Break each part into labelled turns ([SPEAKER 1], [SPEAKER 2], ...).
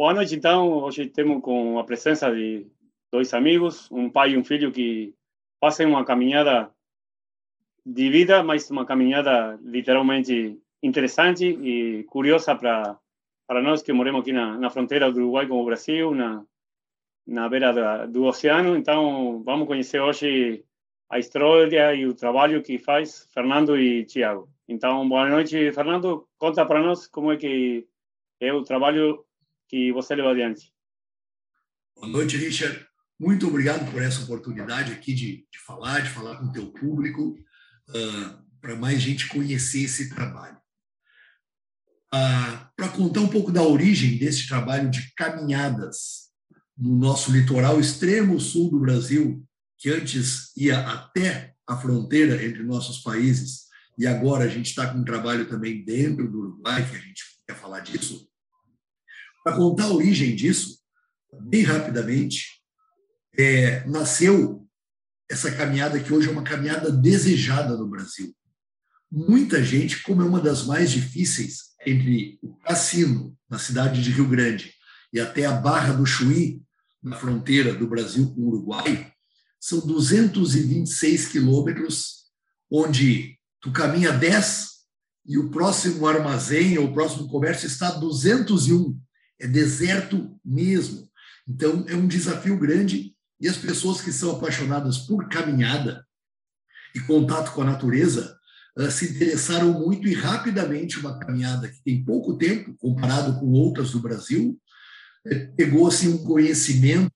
[SPEAKER 1] Boa noite, então. Hoje temos com a presença de dois amigos, um pai e um filho que fazem uma caminhada de vida, mas uma caminhada literalmente interessante e curiosa para para nós que moramos aqui na, na fronteira do Uruguai com o Brasil, na, na beira da, do oceano. Então, vamos conhecer hoje a história e o trabalho que faz Fernando e Tiago. Então, boa noite, Fernando. Conta para nós como é que é o trabalho que você leva adiante.
[SPEAKER 2] Boa noite, Richard. Muito obrigado por essa oportunidade aqui de, de falar, de falar com o teu público, uh, para mais gente conhecer esse trabalho. Uh, para contar um pouco da origem desse trabalho de caminhadas no nosso litoral extremo sul do Brasil, que antes ia até a fronteira entre nossos países, e agora a gente está com um trabalho também dentro do Uruguai, que a gente quer falar disso. Para contar a origem disso, bem rapidamente, é, nasceu essa caminhada que hoje é uma caminhada desejada no Brasil. Muita gente, como é uma das mais difíceis, entre o Cassino, na cidade de Rio Grande, e até a Barra do Chuí, na fronteira do Brasil com o Uruguai, são 226 quilômetros, onde tu caminha 10 e o próximo armazém ou o próximo comércio está a 201. É deserto mesmo. Então, é um desafio grande e as pessoas que são apaixonadas por caminhada e contato com a natureza uh, se interessaram muito e rapidamente uma caminhada que tem pouco tempo, comparado com outras do Brasil, eh, pegou assim, um conhecimento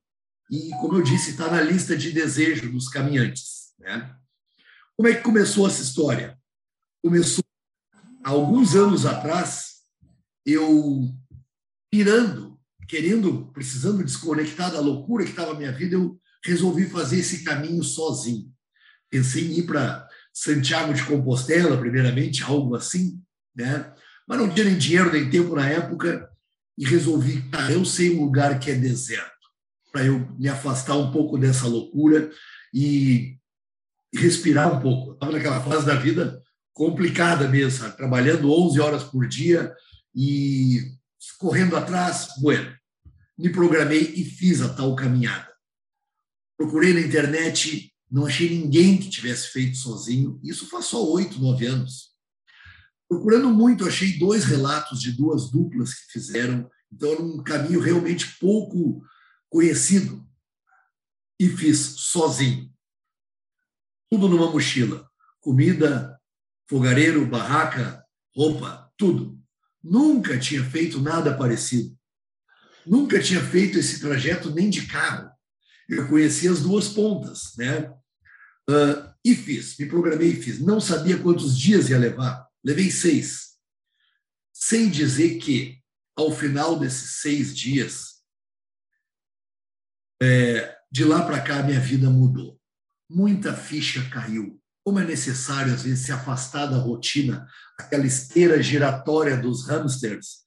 [SPEAKER 2] e, como eu disse, está na lista de desejo dos caminhantes. Né? Como é que começou essa história? Começou alguns anos atrás, eu pirando, querendo, precisando desconectar da loucura que estava a minha vida, eu resolvi fazer esse caminho sozinho. Pensei em ir para Santiago de Compostela, primeiramente, algo assim, né? Mas não tinha nem dinheiro nem tempo na época e resolvi, cara, eu sei um lugar que é deserto, para eu me afastar um pouco dessa loucura e respirar um pouco. Estava naquela fase da vida complicada mesmo, sabe? trabalhando 11 horas por dia e correndo atrás. Bueno, me programei e fiz a tal caminhada. Procurei na internet, não achei ninguém que tivesse feito sozinho. Isso faz só oito, nove anos. Procurando muito, achei dois relatos de duas duplas que fizeram. Então, era um caminho realmente pouco conhecido. E fiz sozinho. Tudo numa mochila. Comida, fogareiro, barraca, roupa, tudo. Nunca tinha feito nada parecido. Nunca tinha feito esse trajeto nem de carro. Eu conhecia as duas pontas, né? Uh, e fiz, me programei e fiz. Não sabia quantos dias ia levar. Levei seis. Sem dizer que, ao final desses seis dias, é, de lá para cá, minha vida mudou. Muita ficha caiu como é necessário, às vezes, se afastar da rotina, aquela esteira giratória dos hamsters,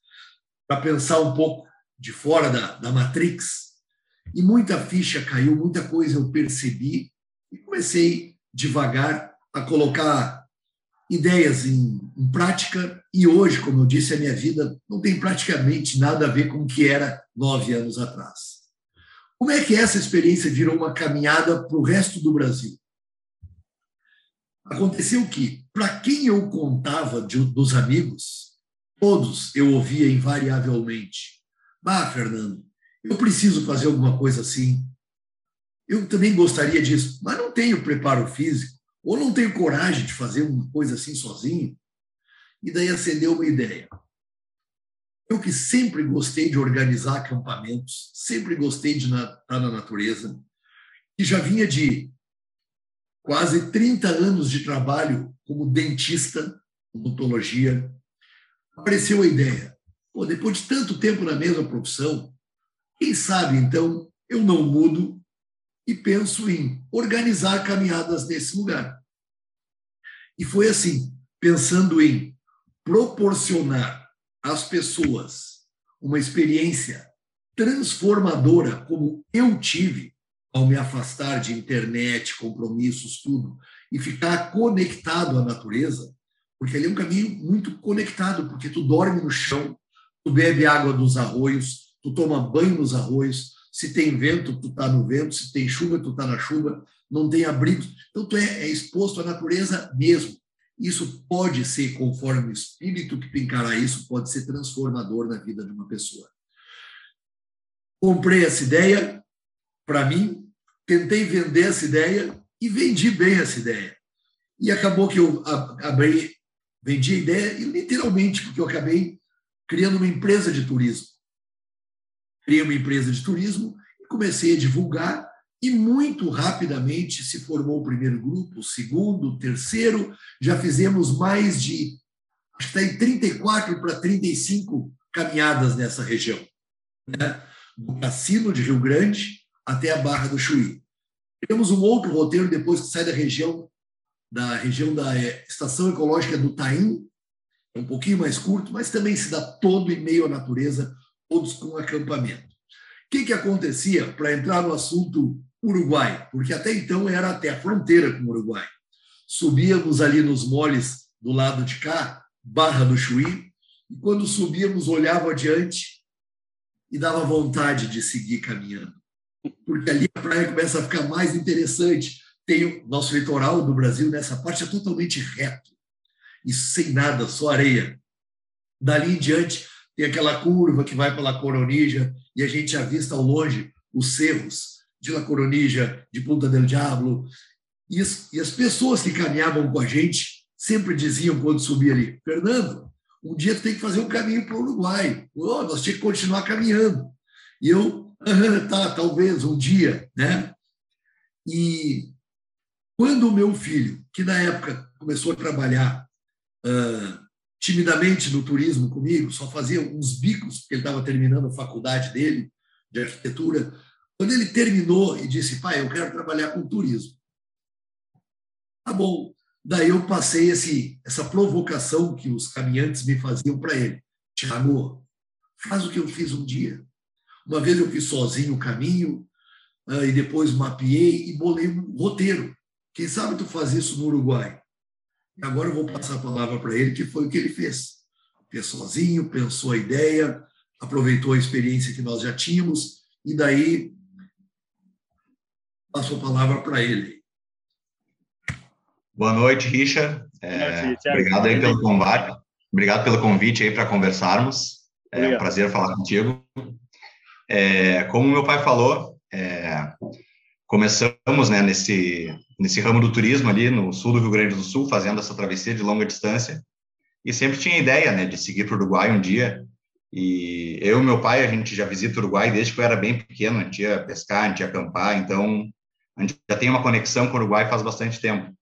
[SPEAKER 2] para pensar um pouco de fora da, da Matrix. E muita ficha caiu, muita coisa eu percebi e comecei devagar a colocar ideias em, em, prática. E hoje, como eu disse, a minha vida não tem praticamente nada a ver com o que era nove anos atrás. Como é que essa experiência virou uma caminhada para o resto do Brasil? Aconteceu que, para quem eu contava de, dos amigos, todos eu ouvia invariavelmente: Bah, Fernando, eu preciso fazer alguma coisa assim. Eu também gostaria disso, mas não tenho preparo físico, ou não tenho coragem de fazer uma coisa assim sozinho. E daí acendeu uma ideia. Eu que sempre gostei de organizar acampamentos, sempre gostei de estar na natureza, e já vinha de quase 30 anos de trabalho como dentista, odontologia, apareceu a ideia. Pô, depois de tanto tempo na mesma profissão, quem sabe então eu não mudo e penso em organizar caminhadas nesse lugar. E foi assim, pensando em proporcionar às pessoas uma experiência transformadora como eu tive ao me afastar de internet, compromissos, tudo, e ficar conectado à natureza, porque ali é um caminho muito conectado, porque tu dorme no chão, tu bebe água dos arroios, tu toma banho nos arroios, se tem vento, tu está no vento, se tem chuva, tu está na chuva, não tem abrigo. Então, tu é, é, exposto à natureza mesmo. Isso pode ser, conforme o espírito que tu encarar isso, pode ser transformador na vida de uma pessoa. Comprei essa ideia para mim, tentei vender essa ideia e vendi bem essa ideia. E acabou que eu abri, vendi a ideia, e literalmente, porque eu acabei criando uma empresa de turismo. Criei uma empresa de turismo e comecei a divulgar, e muito rapidamente se formou o primeiro grupo, o segundo, o terceiro. Já fizemos mais de, acho que está em 34 para 35 caminhadas nessa região. Né? Do Cassino de Rio Grande até a Barra do Chuí. Temos um outro roteiro depois que sai da região da região da é, Estação Ecológica do Taim, é um pouquinho mais curto, mas também se dá todo em meio à natureza, todos com acampamento. O que, que acontecia para entrar no assunto Uruguai? Porque até então era até a fronteira com o Uruguai. Subíamos ali nos moles do lado de cá, Barra do Chuí, e quando subíamos, olhava adiante e dava vontade de seguir caminhando. Porque ali a praia começa a ficar mais interessante, tem o nosso litoral do Brasil nessa parte é totalmente reto e sem nada, só areia. Dali em diante tem aquela curva que vai pela Coronija e a gente avista ao longe os cerros de La Coronija, de Punta del Diablo. E as, e as pessoas que caminhavam com a gente sempre diziam quando subia ali, Fernando, um dia tu tem que fazer um caminho para o Uruguai. Oh, nós tínhamos que continuar caminhando. E eu, tá, talvez um dia, né? E quando o meu filho, que na época começou a trabalhar timidamente no turismo comigo, só fazia uns bicos, porque ele estava terminando a faculdade dele de arquitetura, quando ele terminou e disse, pai, eu quero trabalhar com turismo. Tá bom. Daí eu passei esse, essa provocação que os caminhantes me faziam para ele. Tiago, faz o que eu fiz um dia. Uma vez eu fiz sozinho o caminho, uh, e depois mapeei e bolei um roteiro. Quem sabe tu faz isso no Uruguai? E agora eu vou passar a palavra para ele, que foi o que ele fez. Fez sozinho, pensou a ideia, aproveitou a experiência que nós já tínhamos, e daí passo a palavra para ele.
[SPEAKER 3] Boa noite, Richard. É, obrigado aí pelo combate. Obrigado pelo convite aí para conversarmos. É um prazer falar contigo. É, como meu pai falou, é, começamos né, nesse, nesse ramo do turismo ali no sul do Rio Grande do Sul, fazendo essa travessia de longa distância, e sempre tinha ideia né, de seguir para o Uruguai um dia. E eu e meu pai, a gente já visita o Uruguai desde que eu era bem pequeno, a gente ia pescar, a gente ia acampar, então a gente já tem uma conexão com o Uruguai faz bastante tempo.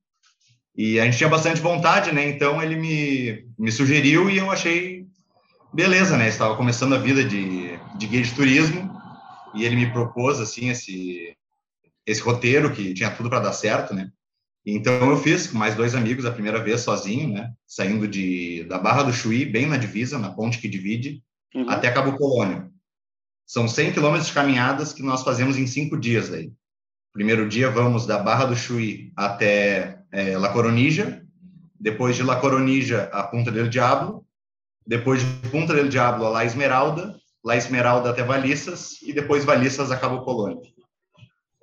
[SPEAKER 3] E a gente tinha bastante vontade, né? Então ele me, me sugeriu e eu achei beleza, né? Estava começando a vida de, de guia de turismo e ele me propôs assim esse esse roteiro que tinha tudo para dar certo, né? Então eu fiz com mais dois amigos a primeira vez sozinho, né? Saindo de da Barra do Chuí, bem na divisa, na ponte que divide, uhum. até Cabo Colônia. São 100 quilômetros de caminhadas que nós fazemos em cinco dias aí. Primeiro dia vamos da Barra do Chuí até é, La Coronija, depois de La Coronija a Punta del Diablo, depois de Punta del Diablo La Esmeralda, La Esmeralda até Valissas e depois Valissas a Cabo Colônia.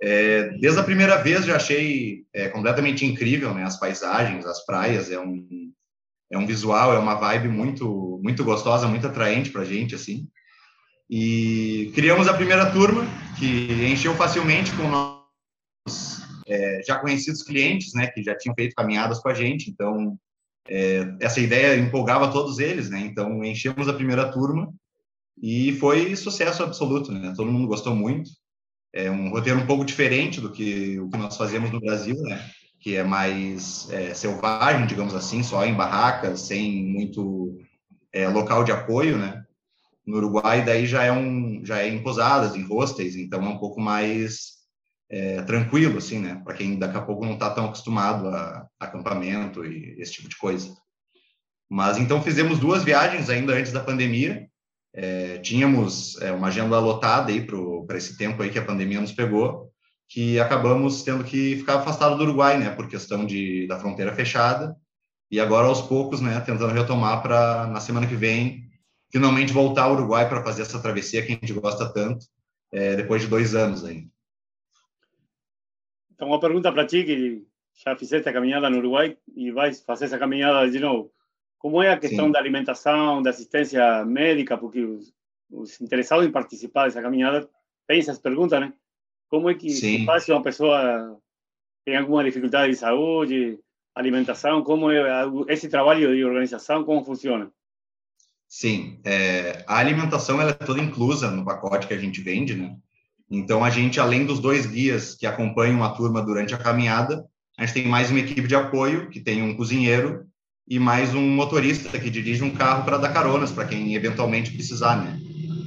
[SPEAKER 3] É, desde a primeira vez já achei é, completamente incrível, né? As paisagens, as praias, é um, é um visual, é uma vibe muito, muito gostosa, muito atraente para gente, assim. E criamos a primeira turma, que encheu facilmente com nossos é, já conhecidos clientes, né? Que já tinham feito caminhadas com a gente, então é, essa ideia empolgava todos eles, né? Então enchemos a primeira turma e foi sucesso absoluto, né? Todo mundo gostou muito é um roteiro um pouco diferente do que o que nós fazemos no Brasil, né? Que é mais é, selvagem, digamos assim, só em barracas, sem muito é, local de apoio, né? No Uruguai, daí já é um, já é em posadas, em hostels, então é um pouco mais é, tranquilo, assim, né? Para quem daqui a pouco não está tão acostumado a, acampamento e esse tipo de coisa. Mas então fizemos duas viagens ainda antes da pandemia, é, tínhamos é, uma agenda lotada aí para esse tempo aí que a pandemia nos pegou, que acabamos tendo que ficar afastado do Uruguai, né, por questão de, da fronteira fechada, e agora aos poucos, né, tentando retomar para na semana que vem finalmente voltar ao Uruguai para fazer essa travessia que a gente gosta tanto, é, depois de dois anos ainda.
[SPEAKER 1] Então, uma pergunta para ti, que já fizeste a caminhada no Uruguai e vais fazer essa caminhada de novo. Como é a questão Sim. da alimentação, da assistência médica? Porque os, os, interessados em participar dessa caminhada têm essas perguntas, né? Como é que se faz se uma pessoa tem alguma dificuldade de saúde, alimentação? Como é esse trabalho de organização? Como funciona?
[SPEAKER 3] Sim, é, a alimentação ela é toda inclusa no pacote que a gente vende, né? Então, a gente, além dos dois guias que acompanham a turma durante a caminhada, a gente tem mais uma equipe de apoio, que tem um cozinheiro e mais um motorista que dirige um carro para dar caronas para quem eventualmente precisar, né?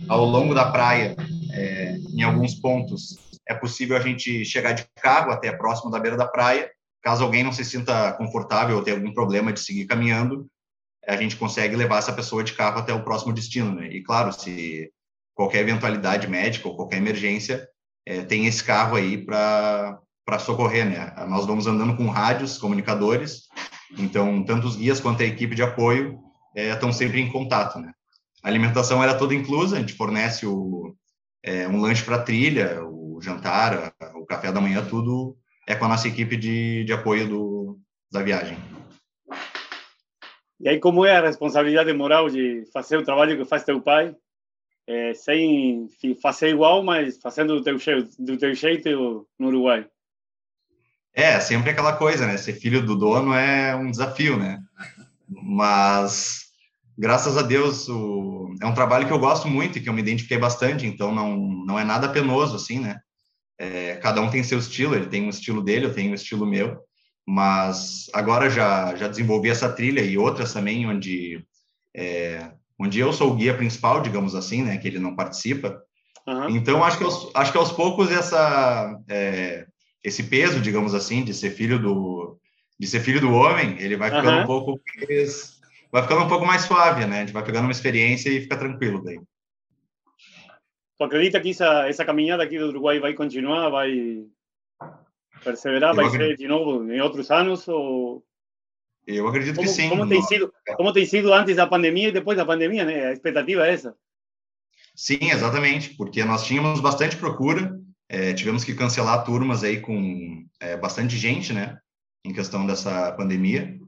[SPEAKER 3] Ao longo da praia, é, em alguns pontos, é possível a gente chegar de carro até próximo da beira da praia. Caso alguém não se sinta confortável ou tenha algum problema de seguir caminhando, a gente consegue levar essa pessoa de carro até o próximo destino, né? E claro, se qualquer eventualidade médica ou qualquer emergência, é, tem esse carro aí para socorrer, né? Nós vamos andando com rádios, comunicadores, então tanto os guias quanto a equipe de apoio é, estão sempre em contato, né? A alimentação era toda inclusa, a gente fornece o, é, um lanche para trilha, o jantar, o café da manhã, tudo é com a nossa equipe de, de apoio do, da viagem.
[SPEAKER 1] E aí, como é a responsabilidade moral de fazer o trabalho que faz teu pai é, sem fazer igual, mas fazendo do teu, jeito, do teu jeito no Uruguai.
[SPEAKER 3] É, sempre aquela coisa, né? Ser filho do dono é um desafio, né? Mas, graças a Deus, o... é um trabalho que eu gosto muito e que eu me identifiquei bastante, então não, não é nada penoso, assim, né? É, cada um tem seu estilo, ele tem um estilo dele, eu tenho um estilo meu, mas agora já, já desenvolvi essa trilha e outras também, onde é, onde eu sou o guia principal, digamos assim, né, que ele não participa. Uhum. Então, acho que, aos, acho que aos poucos essa, é, esse peso, digamos assim, de ser filho do, de ser filho do homem, ele vai ficando uhum. um pouco mais, vai ficando um pouco mais suave, né? A gente vai pegando uma experiência e fica tranquilo daí.
[SPEAKER 1] Tu acredita que essa, essa caminhada aqui do Uruguai vai continuar, vai perseverar, vai ser de novo em outros anos ou
[SPEAKER 3] eu acredito
[SPEAKER 1] como,
[SPEAKER 3] que sim.
[SPEAKER 1] Como tem, sido, como tem sido antes da pandemia e depois da pandemia, né? A expectativa é essa.
[SPEAKER 3] Sim, exatamente, porque nós tínhamos bastante procura, é, tivemos que cancelar turmas aí com é, bastante gente, né? Em questão dessa pandemia.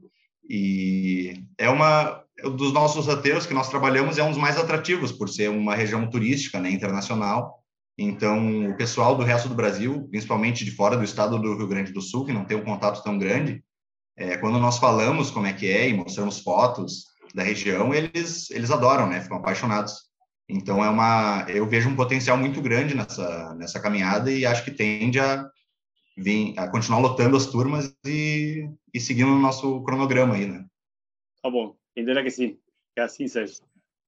[SPEAKER 3] E é uma dos nossos roteiros que nós trabalhamos é um dos mais atrativos por ser uma região turística, né, internacional. Então, o pessoal do resto do Brasil, principalmente de fora do estado do Rio Grande do Sul, que não tem um contato tão grande, é, quando nós falamos como é que é e mostramos fotos da região, eles eles adoram, né? Ficam apaixonados. Então é uma, eu vejo um potencial muito grande nessa nessa caminhada e acho que tende a vir a continuar lotando as turmas e, e seguindo o nosso cronograma aí, né?
[SPEAKER 1] Tá bom, entenderá que sim, que assim seja.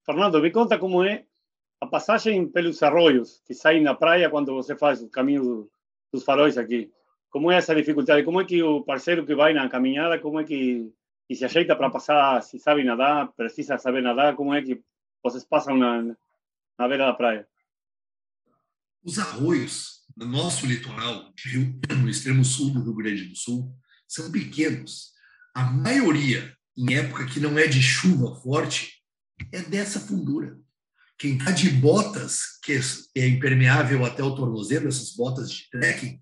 [SPEAKER 1] Fernando, me conta como é a passagem pelos arroios que saem na praia quando você faz o caminho dos faróis aqui. Como é essa dificuldade? Como é que o parceiro que vai na caminhada, como é que, que se ajeita para passar, se sabe nadar, precisa saber nadar, como é que vocês passam na, na beira da praia?
[SPEAKER 2] Os arroios no nosso litoral, no extremo sul do Rio Grande do Sul, são pequenos. A maioria, em época que não é de chuva forte, é dessa fundura. Quem está de botas, que é impermeável até o tornozelo, essas botas de trekking,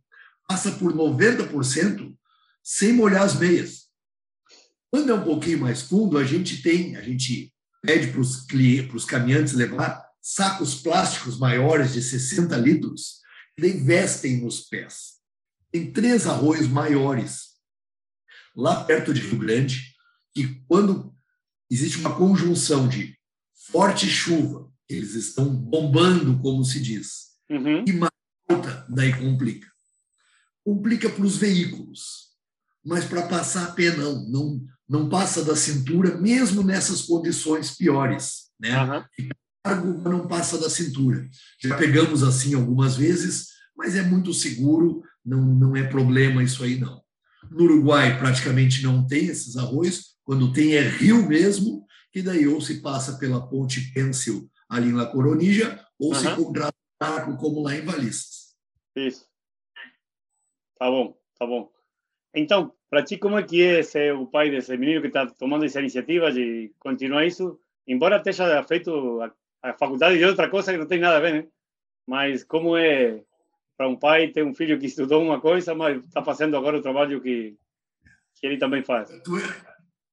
[SPEAKER 2] passa por 90% sem molhar as meias. Quando é um pouquinho mais fundo, a gente tem, a gente pede para os clientes, para os caminhantes levar sacos plásticos maiores de 60 litros, que vestem nos pés. Tem três arroios maiores lá perto de Rio Grande, que quando existe uma conjunção de forte chuva, eles estão bombando, como se diz, uhum. e mais alta, daí complica complica para os veículos, mas para passar a pé não, não, não passa da cintura, mesmo nessas condições piores, né? Uhum. Cargo não passa da cintura. Já pegamos assim algumas vezes, mas é muito seguro, não, não é problema isso aí não. No Uruguai praticamente não tem esses arroios, quando tem é rio mesmo, que daí ou se passa pela ponte Pêncil ali em La Coronija, ou uhum. se contrata como lá em Valissas.
[SPEAKER 1] Isso. Tá bom, tá bom. Então, para ti, como é que é ser o pai desse menino que está tomando essa iniciativa de continuar isso embora esteja feito a, a faculdade de outra coisa que não tem nada a ver, né? Mas como é para um pai ter um filho que estudou uma coisa, mas está fazendo agora o trabalho que, que ele também faz.
[SPEAKER 2] Tu,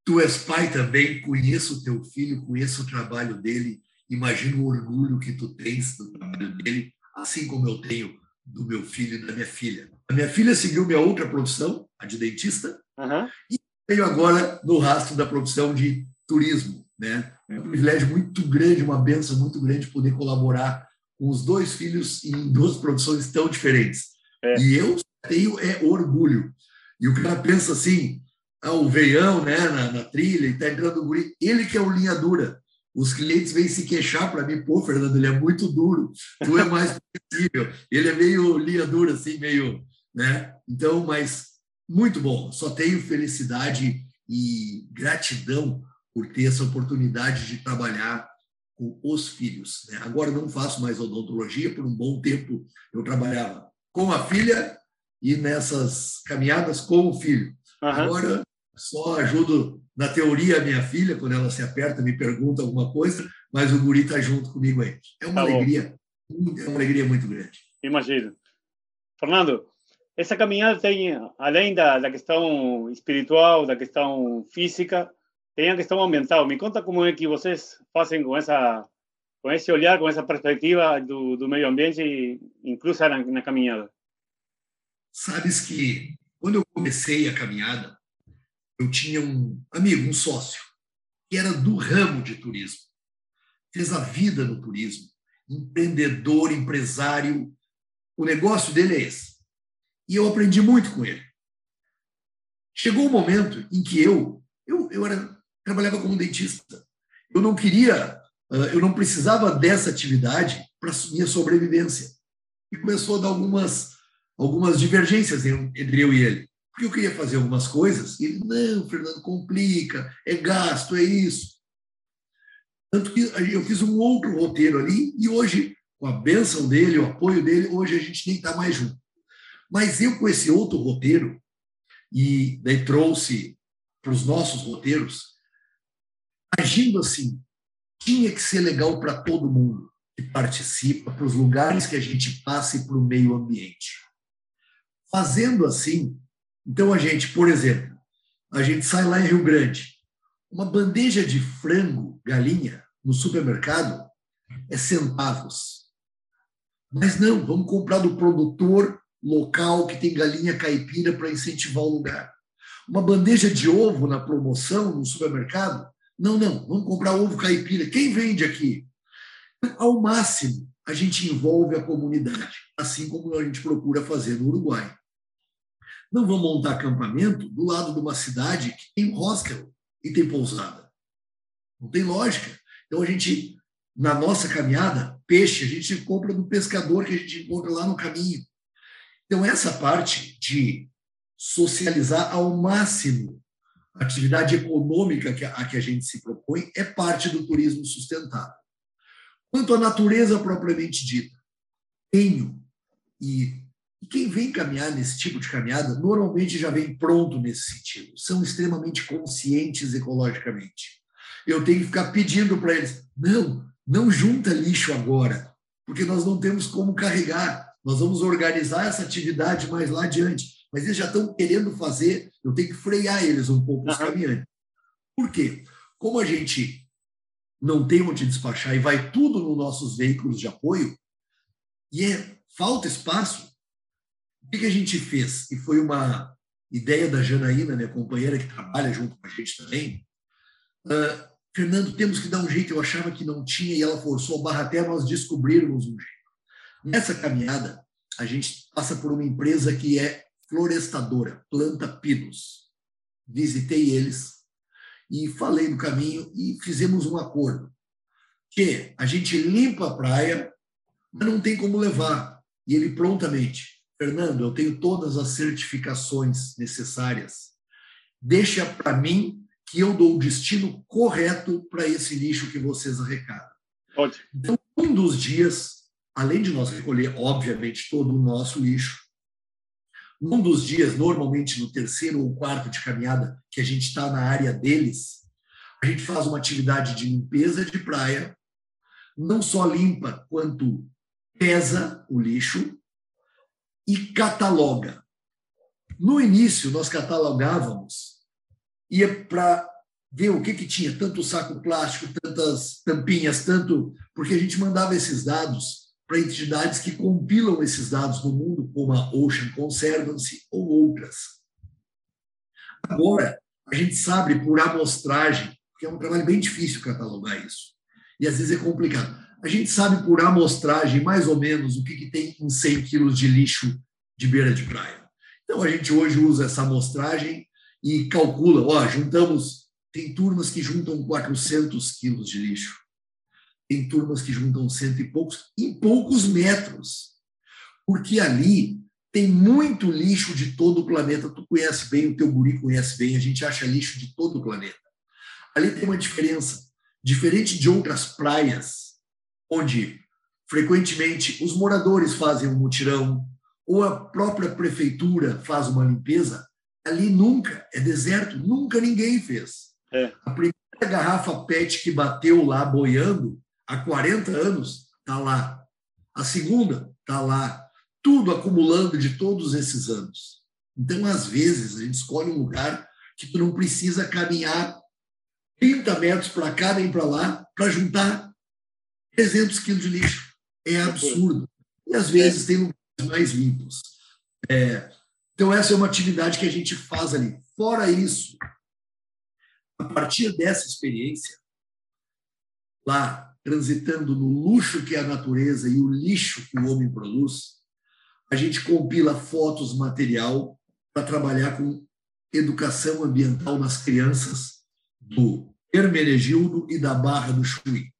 [SPEAKER 2] tu és pai também, conheço o teu filho, conheço o trabalho dele, imagino o orgulho que tu tens do trabalho dele, assim como eu tenho do meu filho e da minha filha. A minha filha seguiu minha outra profissão, a de dentista,
[SPEAKER 1] uhum.
[SPEAKER 2] e veio agora no rastro da profissão de turismo. Né? É um privilégio muito grande, uma benção muito grande poder colaborar com os dois filhos em duas profissões tão diferentes. É. E eu tenho é orgulho. E o cara pensa assim, ah, o veião né, na, na trilha, e está entrando o guri, ele que é o linha dura. Os clientes vêm se queixar para mim, pô, Fernando, ele é muito duro, tu é mais possível. Ele é meio linha dura, assim, meio, né? Então, mas muito bom. Só tenho felicidade e gratidão por ter essa oportunidade de trabalhar com os filhos. Né? Agora não faço mais odontologia, por um bom tempo eu trabalhava com a filha e nessas caminhadas com o filho. Uhum. Agora só ajudo na teoria a minha filha, quando ela se aperta, me pergunta alguma coisa, mas o guri está junto comigo aí. É uma tá alegria, é uma alegria muito grande.
[SPEAKER 1] Imagino. Fernando, essa caminhada tem, além da, da questão espiritual, da questão física, tem a questão ambiental. Me conta como é que vocês fazem com essa com esse olhar, com essa perspectiva do, do meio ambiente, incluso na, na caminhada.
[SPEAKER 2] Sabes que quando eu comecei a caminhada, eu tinha um amigo, um sócio, que era do ramo de turismo. Fez a vida no turismo, empreendedor, empresário. O negócio dele é esse. E eu aprendi muito com ele. Chegou um momento em que eu, eu, eu era trabalhava como dentista. Eu não queria, eu não precisava dessa atividade para minha sobrevivência. E começou a dar algumas, algumas divergências entre eu e ele. Porque eu queria fazer algumas coisas, e ele, não, Fernando, complica, é gasto, é isso. Tanto que eu fiz um outro roteiro ali, e hoje, com a benção dele, o apoio dele, hoje a gente nem está mais junto. Mas eu, com esse outro roteiro, e daí trouxe para os nossos roteiros, agindo assim, tinha que ser legal para todo mundo que participa, para os lugares que a gente passa e para o meio ambiente. Fazendo assim, então a gente, por exemplo, a gente sai lá em Rio Grande, uma bandeja de frango, galinha, no supermercado é centavos. Mas não, vamos comprar do produtor local que tem galinha caipira para incentivar o lugar. Uma bandeja de ovo na promoção no supermercado não, não, vamos comprar ovo caipira. Quem vende aqui? Ao máximo, a gente envolve a comunidade, assim como a gente procura fazer no Uruguai. Não vamos montar acampamento do lado de uma cidade que tem hostel e tem pousada. Não tem lógica. Então, a gente, na nossa caminhada, peixe, a gente compra do pescador que a gente encontra lá no caminho. Então, essa parte de socializar ao máximo a atividade econômica que a que a gente se propõe é parte do turismo sustentável. Quanto à natureza propriamente dita, tenho e, e quem vem caminhar nesse tipo de caminhada normalmente já vem pronto nesse sentido, são extremamente conscientes ecologicamente. Eu tenho que ficar pedindo para eles: não, não junta lixo agora, porque nós não temos como carregar. Nós vamos organizar essa atividade mais lá adiante mas eles já estão querendo fazer, eu tenho que frear eles um pouco, os caminhantes. Por quê? Como a gente não tem onde despachar e vai tudo nos nossos veículos de apoio, e é, falta espaço, o que, a gente fez? E foi uma ideia da Janaína, minha companheira, que trabalha junto com a gente também. Uh, Fernando, temos que dar um jeito. Eu achava que não tinha e ela forçou a barra até nós descobrirmos um jeito. Nessa caminhada, a gente passa por uma empresa que é florestadora, planta pinos. Visitei eles e falei do caminho e fizemos um acordo que a gente limpa a praia, mas não tem como levar. E ele prontamente, Fernando, eu tenho todas as certificações necessárias. Deixa para mim que eu dou o destino correto para esse lixo que vocês arrecadam.
[SPEAKER 1] Ótimo.
[SPEAKER 2] Então, um dos dias, além de nós recolher, obviamente, todo o nosso lixo, um dos dias, normalmente no terceiro ou quarto de caminhada, que a gente está na área deles, A gente faz uma atividade de limpeza de praia, não só limpa, quanto pesa o lixo e cataloga. No início, nós catalogávamos, ia para ver o que, que tinha, tanto saco plástico, tantas tampinhas, tanto. Porque a gente mandava esses dados para entidades que compilam esses dados no mundo, como a Ocean Conservancy ou outras. Agora, a gente sabe por amostragem, que é um trabalho bem difícil catalogar isso, e às vezes é complicado. A gente sabe por amostragem mais ou menos o que, que tem em 100 quilos de lixo de beira de praia. Então, a gente hoje usa essa amostragem e calcula, ó, juntamos, tem turmas que juntam 400 quilos de lixo, tem turmas que juntam cento e poucos, em poucos metros, porque ali tem muito lixo de todo o planeta. Tu conhece bem, o teu guri conhece bem, a gente acha lixo de todo o planeta. Ali tem uma diferença, diferente de outras praias, onde frequentemente os moradores fazem um mutirão, ou a própria prefeitura faz uma limpeza, ali nunca, é deserto, nunca ninguém fez. É. A primeira garrafa PET que bateu lá boiando há 40 anos está lá. A segunda está lá. Tudo acumulando de todos esses anos. Então, às vezes, a gente escolhe um lugar que tu não precisa caminhar 30 metros para cá nem para lá para juntar 300 quilos de lixo. É absurdo. E às vezes tem lugares mais limpos. É, então, essa é uma atividade que a gente faz ali. Fora isso, a partir dessa experiência, lá transitando no luxo que é a natureza e o lixo que o homem produz, a gente compila fotos, material para trabalhar com educação ambiental nas crianças do Hermenegildo e da Barra do Chuí.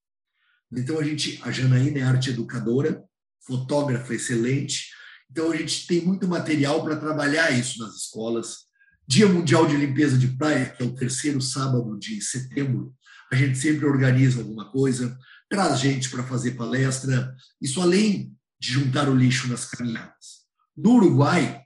[SPEAKER 2] Então a gente, a Janaína é arte educadora, fotógrafa excelente. Então, a gente tem muito material para trabalhar isso nas escolas. Dia Mundial de Limpeza de Praia, que é o terceiro sábado de setembro, a gente sempre organiza alguma coisa, traz gente para fazer palestra, isso além de juntar o lixo nas caminhadas. No Uruguai,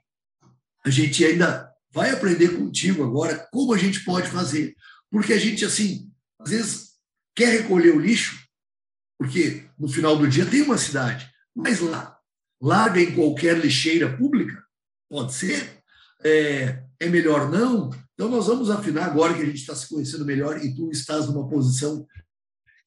[SPEAKER 2] a gente ainda vai aprender contigo agora como a gente pode fazer, porque a gente, assim, às vezes quer recolher o lixo, porque no final do dia tem uma cidade, mas lá, larga em qualquer lixeira pública? Pode ser. É, é melhor não? Então, nós vamos afinar agora que a gente está se conhecendo melhor e tu estás numa posição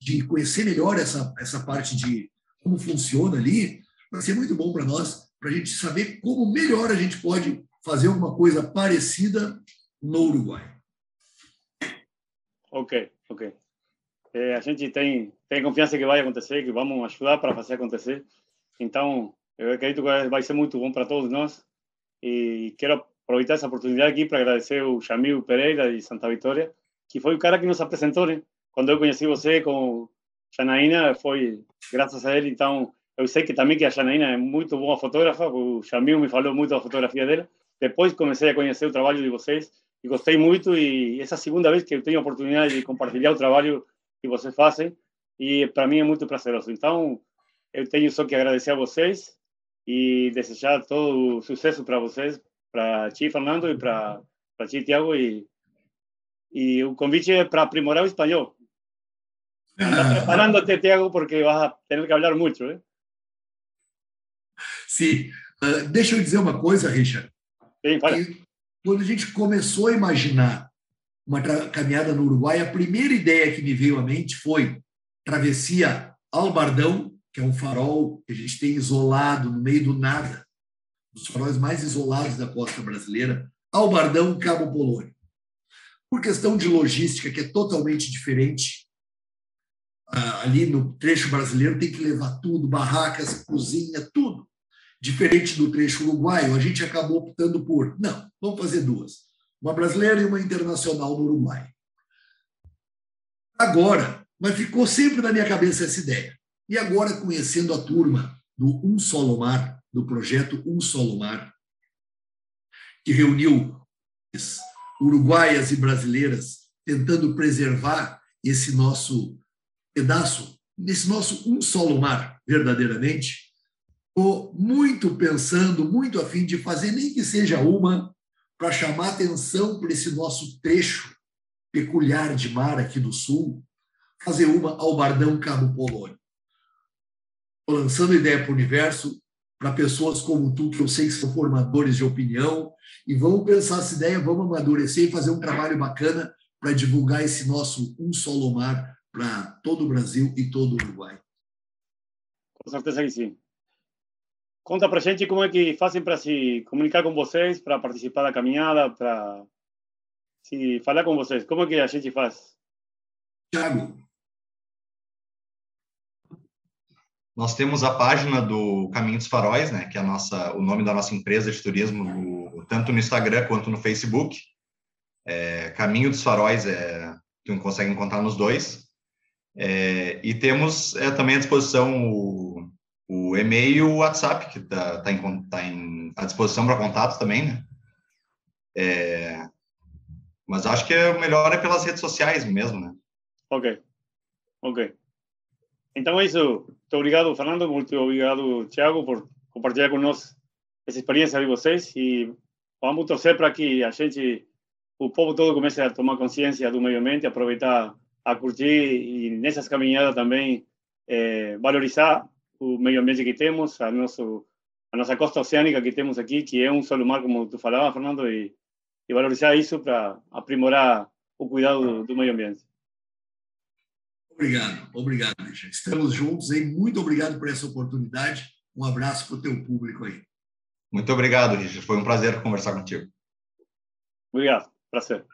[SPEAKER 2] de conhecer melhor essa, essa parte de como funciona ali, vai ser muito bom para nós, para a gente saber como melhor a gente pode fazer alguma coisa parecida no Uruguai.
[SPEAKER 1] Ok, ok. É, a gente tem, tem confiança que vai acontecer, que vamos ajudar para fazer acontecer. Então, eu acredito que vai ser muito bom para todos nós. E quero aproveitar essa oportunidade aqui para agradecer o Jamil Pereira de Santa Vitória, que foi o cara que nos apresentou, né? Quando eu conheci você com Janaína, foi graças a ele. Então, eu sei que também que a Janaína é muito boa fotógrafa, o Jamil me falou muito da fotografia dela. Depois comecei a conhecer o trabalho de vocês e gostei muito. E essa segunda vez que eu tenho a oportunidade de compartilhar o trabalho que vocês fazem, e para mim é muito prazeroso. Então, eu tenho só que agradecer a vocês e desejar todo o sucesso para vocês, para ti, Fernando, e para ti, Tiago. E, e o convite é para aprimorar o espanhol. Anda preparando-te, Tiago, porque vas a ter que falar muito, ¿eh?
[SPEAKER 2] Sim. Uh, deixa eu dizer uma coisa, Richard.
[SPEAKER 1] Sim,
[SPEAKER 2] quando a gente começou a imaginar uma caminhada no Uruguai, a primeira ideia que me veio à mente foi travessia Albardão que é um farol que a gente tem isolado no meio do nada, dos faróis mais isolados da costa brasileira, ao Bardão Cabo Polônio. Por questão de logística, que é totalmente diferente, ali no trecho brasileiro tem que levar tudo, barracas, cozinha, tudo. Diferente do trecho uruguaio, a gente acabou optando por, não, vamos fazer duas. Uma brasileira e uma internacional no Uruguai. Agora, mas ficou sempre na minha cabeça essa ideia. E agora, conhecendo a turma do Um Solo Mar, do projeto Um Solo Mar, que reuniu uruguaias e brasileiras tentando preservar esse nosso pedaço, nesse nosso Um Solo Mar, verdadeiramente, estou muito pensando, muito a fim de fazer, nem que seja uma, para chamar atenção para esse nosso trecho peculiar de mar aqui do Sul, fazer uma ao Bardão Cabo Polônio. Estou lançando ideia para o universo, para pessoas como tu, que eu sei que são formadores de opinião, e vamos pensar essa ideia, vamos amadurecer e fazer um trabalho bacana para divulgar esse nosso Um Solo Mar para todo o Brasil e todo o Uruguai.
[SPEAKER 1] Com certeza que sim. Conta para gente como é que fazem para se comunicar com vocês, para participar da caminhada, para se falar com vocês. Como é que a gente faz?
[SPEAKER 2] Tiago.
[SPEAKER 3] Nós temos a página do Caminho dos Faróis, né, que é a nossa, o nome da nossa empresa de turismo, no, tanto no Instagram quanto no Facebook. É, Caminho dos Faróis, é, tu consegue encontrar nos dois. É, e temos é, também à disposição o, o e-mail o WhatsApp, que está tá em, tá em, à disposição para contato também, né? É, mas acho que o melhor é pelas redes sociais mesmo, né?
[SPEAKER 1] Ok, ok. Então é isso. Muito obrigado, Fernando. Muito obrigado, Thiago, por compartilhar conosco essa experiência de vocês. E vamos torcer para que a gente, o povo todo, comece a tomar consciência do meio ambiente, aproveitar a curtir e nessas caminhadas também é, valorizar o meio ambiente que temos, a, nosso, a nossa costa oceânica que temos aqui, que é um solo mar, como tu falava, Fernando, e, e valorizar isso para aprimorar o cuidado do, do, meio ambiente.
[SPEAKER 2] Obrigado, obrigado, Richard. Estamos juntos aí. Muito obrigado por essa oportunidade. Um abraço para o teu público aí.
[SPEAKER 3] Muito obrigado, Richard. Foi um prazer conversar contigo.
[SPEAKER 1] Obrigado. Prazer.